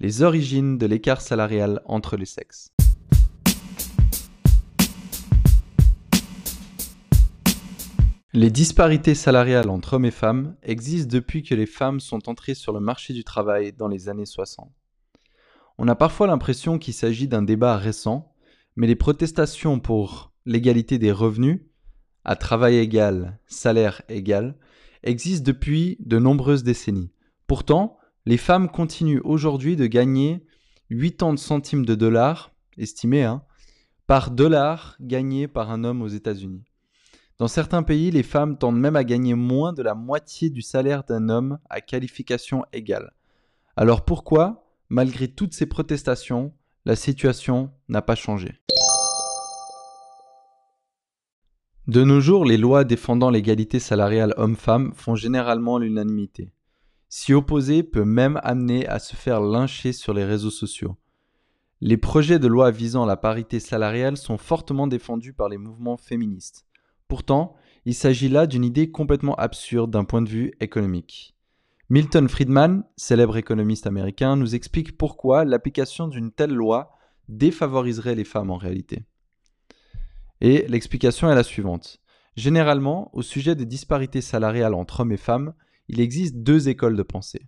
Les origines de l'écart salarial entre les sexes. Les disparités salariales entre hommes et femmes existent depuis que les femmes sont entrées sur le marché du travail dans les années 60. On a parfois l'impression qu'il s'agit d'un débat récent, mais les protestations pour l'égalité des revenus, à travail égal, salaire égal, existent depuis de nombreuses décennies. Pourtant, les femmes continuent aujourd'hui de gagner 80 centimes de dollars, estimés, hein, par dollar gagné par un homme aux États-Unis. Dans certains pays, les femmes tendent même à gagner moins de la moitié du salaire d'un homme à qualification égale. Alors pourquoi, malgré toutes ces protestations, la situation n'a pas changé? De nos jours, les lois défendant l'égalité salariale homme-femme font généralement l'unanimité. S'y opposer peut même amener à se faire lyncher sur les réseaux sociaux. Les projets de loi visant la parité salariale sont fortement défendus par les mouvements féministes. Pourtant, il s'agit là d'une idée complètement absurde d'un point de vue économique. Milton Friedman, célèbre économiste américain, nous explique pourquoi l'application d'une telle loi défavoriserait les femmes en réalité. Et l'explication est la suivante. Généralement, au sujet des disparités salariales entre hommes et femmes, il existe deux écoles de pensée.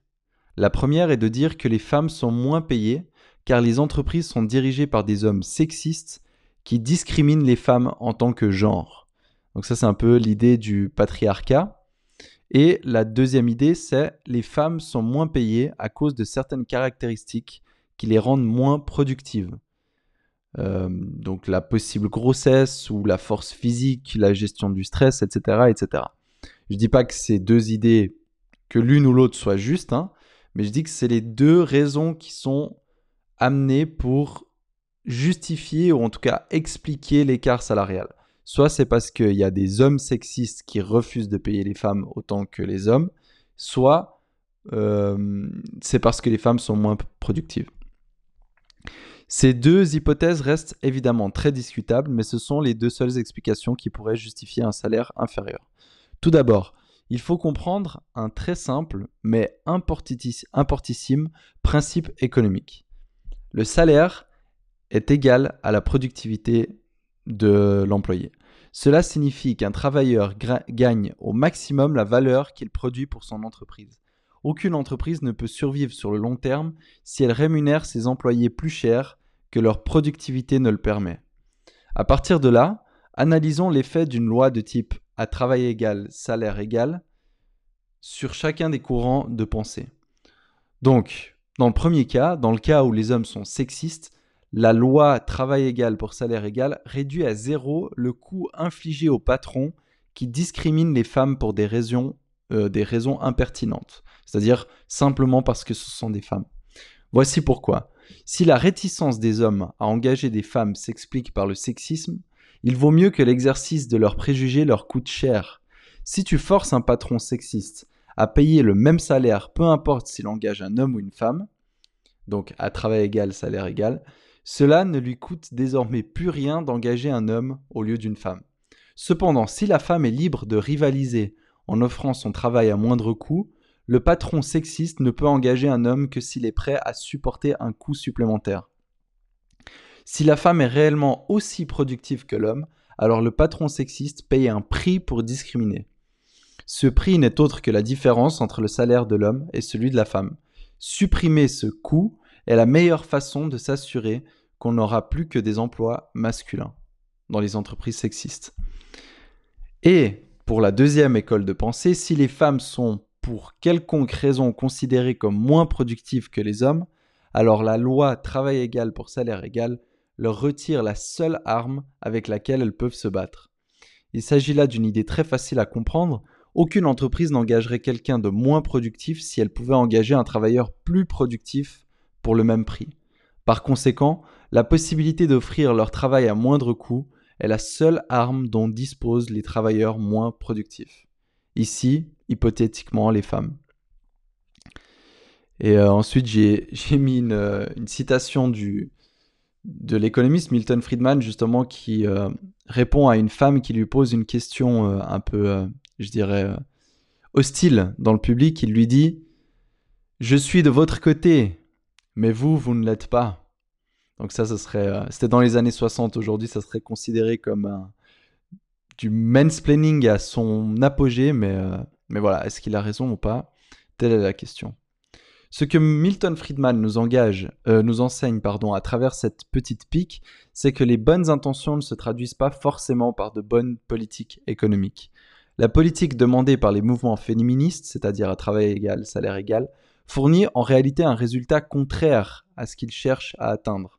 La première est de dire que les femmes sont moins payées car les entreprises sont dirigées par des hommes sexistes qui discriminent les femmes en tant que genre. Donc ça, c'est un peu l'idée du patriarcat. Et la deuxième idée, c'est les femmes sont moins payées à cause de certaines caractéristiques qui les rendent moins productives. Euh, donc la possible grossesse ou la force physique, la gestion du stress, etc. etc. Je ne dis pas que ces deux idées, que l'une ou l'autre soit juste, hein, mais je dis que c'est les deux raisons qui sont amenées pour justifier ou en tout cas expliquer l'écart salarial. Soit c'est parce qu'il y a des hommes sexistes qui refusent de payer les femmes autant que les hommes, soit euh, c'est parce que les femmes sont moins productives. Ces deux hypothèses restent évidemment très discutables, mais ce sont les deux seules explications qui pourraient justifier un salaire inférieur. Tout d'abord, il faut comprendre un très simple mais importissime principe économique. Le salaire est égal à la productivité de l'employé. Cela signifie qu'un travailleur gagne au maximum la valeur qu'il produit pour son entreprise. Aucune entreprise ne peut survivre sur le long terme si elle rémunère ses employés plus cher que leur productivité ne le permet. À partir de là, analysons l'effet d'une loi de type travail égal, salaire égal sur chacun des courants de pensée. Donc, dans le premier cas, dans le cas où les hommes sont sexistes, la loi travail égal pour salaire égal réduit à zéro le coût infligé aux patrons qui discriminent les femmes pour des raisons, euh, des raisons impertinentes, c'est-à-dire simplement parce que ce sont des femmes. Voici pourquoi. Si la réticence des hommes à engager des femmes s'explique par le sexisme, il vaut mieux que l'exercice de leurs préjugés leur coûte cher. Si tu forces un patron sexiste à payer le même salaire, peu importe s'il engage un homme ou une femme, donc à travail égal, salaire égal, cela ne lui coûte désormais plus rien d'engager un homme au lieu d'une femme. Cependant, si la femme est libre de rivaliser en offrant son travail à moindre coût, le patron sexiste ne peut engager un homme que s'il est prêt à supporter un coût supplémentaire. Si la femme est réellement aussi productive que l'homme, alors le patron sexiste paye un prix pour discriminer. Ce prix n'est autre que la différence entre le salaire de l'homme et celui de la femme. Supprimer ce coût est la meilleure façon de s'assurer qu'on n'aura plus que des emplois masculins dans les entreprises sexistes. Et pour la deuxième école de pensée, si les femmes sont pour quelconque raison considérées comme moins productives que les hommes, alors la loi travail égal pour salaire égal leur retire la seule arme avec laquelle elles peuvent se battre. Il s'agit là d'une idée très facile à comprendre. Aucune entreprise n'engagerait quelqu'un de moins productif si elle pouvait engager un travailleur plus productif pour le même prix. Par conséquent, la possibilité d'offrir leur travail à moindre coût est la seule arme dont disposent les travailleurs moins productifs. Ici, hypothétiquement, les femmes. Et euh, ensuite, j'ai mis une, euh, une, citation du, de l'économiste Milton Friedman, justement, qui euh, répond à une femme qui lui pose une question un peu, je dirais, hostile dans le public. Il lui dit Je suis de votre côté, Mais vous, vous ne l'êtes pas. Donc ça, ce serait, euh, c'était dans les années 60. Aujourd'hui, ça serait considéré comme du mansplaining à son apogée, mais, euh, mais voilà, est-ce qu'il a raison ou pas? Telle est la question. Ce que Milton Friedman nous engage, euh, nous enseigne pardon, à travers cette petite pique, c'est que les bonnes intentions ne se traduisent pas forcément par de bonnes politiques économiques. La politique demandée par les mouvements féministes, c'est-à-dire à travail égal, salaire égal, fournit en réalité un résultat contraire à ce qu'ils cherchent à atteindre.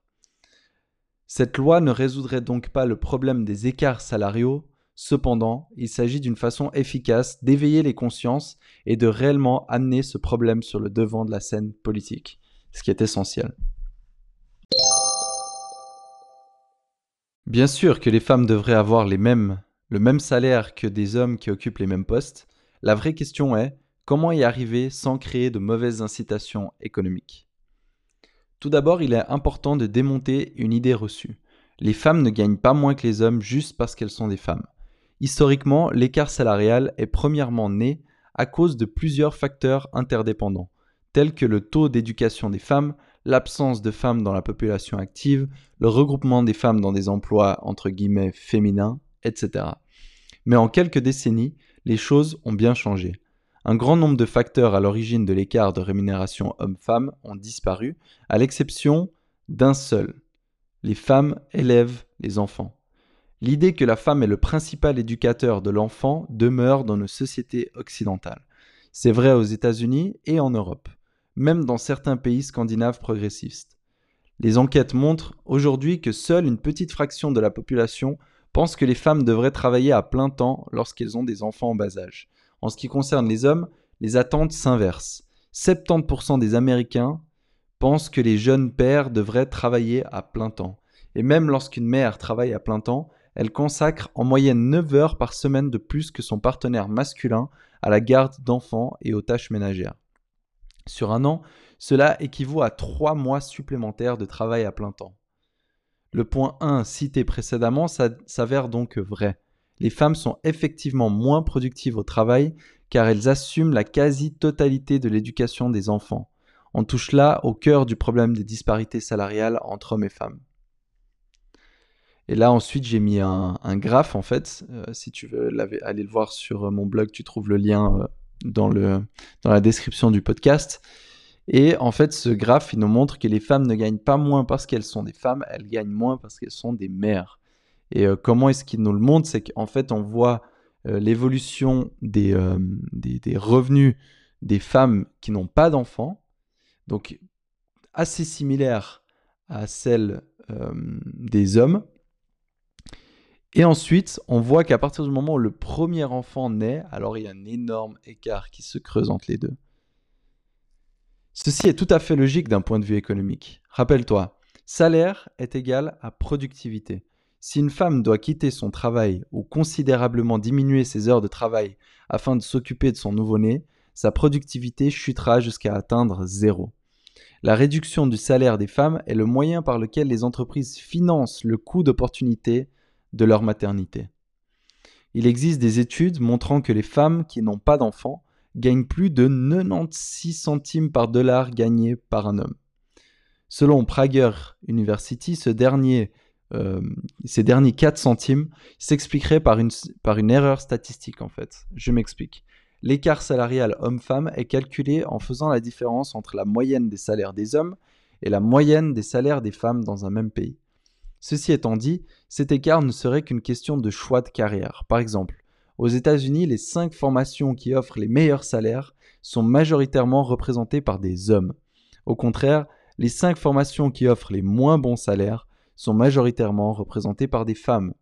Cette loi ne résoudrait donc pas le problème des écarts salariaux, Cependant, il s'agit d'une façon efficace d'éveiller les consciences et de réellement amener ce problème sur le devant de la scène politique, ce qui est essentiel. Bien sûr que les femmes devraient avoir le même salaire que des hommes qui occupent les mêmes postes. La vraie question est comment y arriver sans créer de mauvaises incitations économiques? Tout d'abord, il est important de démonter une idée reçue. Les femmes ne gagnent pas moins que les hommes juste parce qu'elles sont des femmes. Historiquement, l'écart salarial est premièrement né à cause de plusieurs facteurs interdépendants, tels que le taux d'éducation des femmes, l'absence de femmes dans la population active, le regroupement des femmes dans des emplois entre guillemets féminins, etc. Mais en quelques décennies, les choses ont bien changé. Un grand nombre de facteurs à l'origine de l'écart de rémunération homme-femme ont disparu, à l'exception d'un seul. Les femmes élèvent les enfants. L'idée que la femme est le principal éducateur de l'enfant demeure dans nos sociétés occidentales. C'est vrai aux États-Unis et en Europe, même dans certains pays scandinaves progressistes. Les enquêtes montrent aujourd'hui que seule une petite fraction de la population pense que les femmes devraient travailler à plein temps lorsqu'elles ont des enfants en bas âge. En ce qui concerne les hommes, les attentes s'inversent. 70% des Américains pensent que les jeunes pères devraient travailler à plein temps. Et même lorsqu'une mère travaille à plein temps, elle consacre en moyenne 9 heures par semaine de plus que son partenaire masculin à la garde d'enfants et aux tâches ménagères. Sur un an, cela équivaut à 3 mois supplémentaires de travail à plein temps. Le point 1 cité précédemment s'avère donc vrai. Les femmes sont effectivement moins productives au travail car elles assument la quasi-totalité de l'éducation des enfants. On touche là au cœur du problème des disparités salariales entre hommes et femmes. Et là, ensuite, j'ai mis un, graphe, en fait. Euh, si tu veux aller le voir sur euh, mon blog, tu trouves le lien euh, dans, le, dans la description du podcast. Et en fait, ce graphe, il nous montre que les femmes ne gagnent pas moins parce qu'elles sont des femmes, elles gagnent moins parce qu'elles sont des mères. Et comment est-ce qu'il nous le montre? C'est qu'en fait, on voit l'évolution des, des, des, revenus des femmes qui n'ont pas d'enfants, donc assez similaire à celle des hommes. Et ensuite, on voit qu'à partir du moment où le premier enfant naît, alors il y a un énorme écart qui se creuse entre les deux. Ceci est tout à fait logique d'un point de vue économique. Rappelle-toi, salaire est égal à productivité. Si une femme doit quitter son travail ou considérablement diminuer ses heures de travail afin de s'occuper de son nouveau-né, sa productivité chutera jusqu'à atteindre zéro. La réduction du salaire des femmes est le moyen par lequel les entreprises financent le coût d'opportunité de leur maternité. Il existe des études montrant que les femmes qui n'ont pas d'enfants gagnent plus de 96 centimes par dollar gagné par un homme. Selon Prager University, euh, ces derniers 4 centimes s'expliqueraient par une, par une erreur statistique en fait. Je m'explique. L'écart salarial homme-femme est calculé en faisant la différence entre la moyenne des salaires des hommes et la moyenne des salaires des femmes dans un même pays. Ceci étant dit, cet écart ne serait qu'une question de choix de carrière. Par exemple, aux États-Unis, les 5 formations qui offrent les meilleurs salaires sont majoritairement représentées par des hommes. Au contraire, les 5 formations qui offrent les moins bons salaires sont majoritairement représentées par des femmes.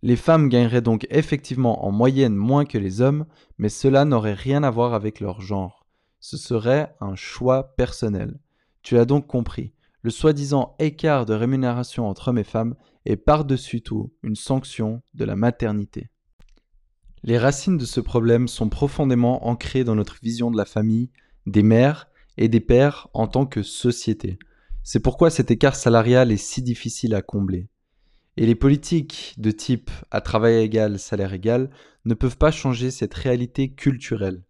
Les femmes gagneraient donc effectivement en moyenne moins que les hommes, mais cela n'aurait rien à voir avec leur genre. Ce serait un choix personnel. Tu as donc compris. Le soi-disant écart de rémunération entre hommes et femmes est par-dessus tout une sanction de la maternité. Les racines de ce problème sont profondément ancrées dans notre vision de la famille, des mères et des pères en tant que société. C'est pourquoi cet écart salarial est si difficile à combler. Et les politiques de type à travail égal, salaire égal ne peuvent pas changer cette réalité culturelle.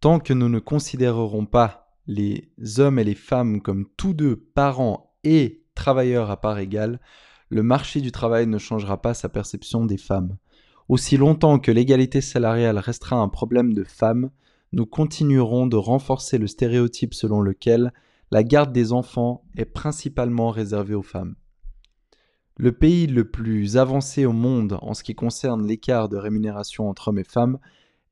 Tant que nous ne considérerons pas les hommes et les femmes comme tous deux parents et travailleurs à part égale, le marché du travail ne changera pas sa perception des femmes. Aussi longtemps que l'égalité salariale restera un problème de femmes, nous continuerons de renforcer le stéréotype selon lequel la garde des enfants est principalement réservée aux femmes. Le pays le plus avancé au monde en ce qui concerne l'écart de rémunération entre hommes et femmes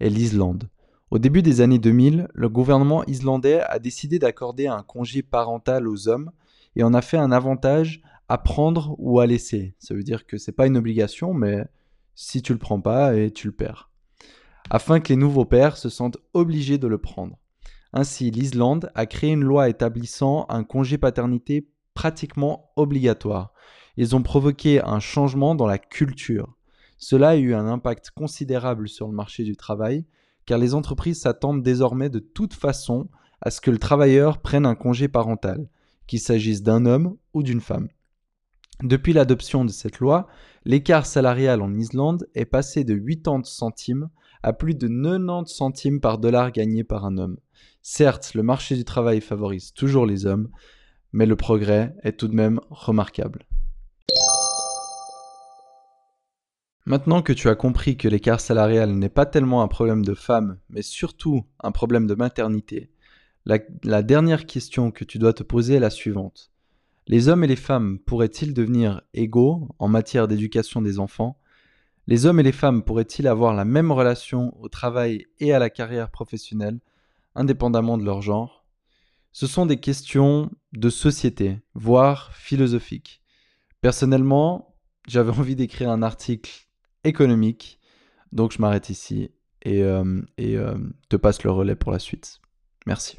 est l'Islande. Au début des années 2000, le gouvernement islandais a décidé d'accorder un congé parental aux hommes et en a fait un avantage à prendre ou à laisser. Ça veut dire que c'est pas une obligation, mais si tu le prends pas et tu le perds. Afin que les nouveaux pères se sentent obligés de le prendre. Ainsi, l'Islande a créé une loi établissant un congé paternité pratiquement obligatoire. Ils ont provoqué un changement dans la culture. Cela a eu un impact considérable sur le marché du travail, car les entreprises s'attendent désormais de toute façon à ce que le travailleur prenne un congé parental, qu'il s'agisse d'un homme ou d'une femme. Depuis l'adoption de cette loi, l'écart salarial en Islande est passé de 80 centimes à plus de 90 centimes par dollar gagné par un homme. Certes, le marché du travail favorise toujours les hommes, mais le progrès est tout de même remarquable. Maintenant que tu as compris que l'écart salarial n'est pas tellement un problème de femmes, mais surtout un problème de maternité, la, la dernière question que tu dois te poser est la suivante. Les hommes et les femmes pourraient-ils devenir égaux en matière d'éducation des enfants? Les hommes et les femmes pourraient-ils avoir la même relation au travail et à la carrière professionnelle, indépendamment de leur genre? Ce sont des questions de société, voire philosophiques. Personnellement, j'avais envie d'écrire un article économique, donc je m'arrête ici et, euh, et euh, te passe le relais pour la suite. Merci.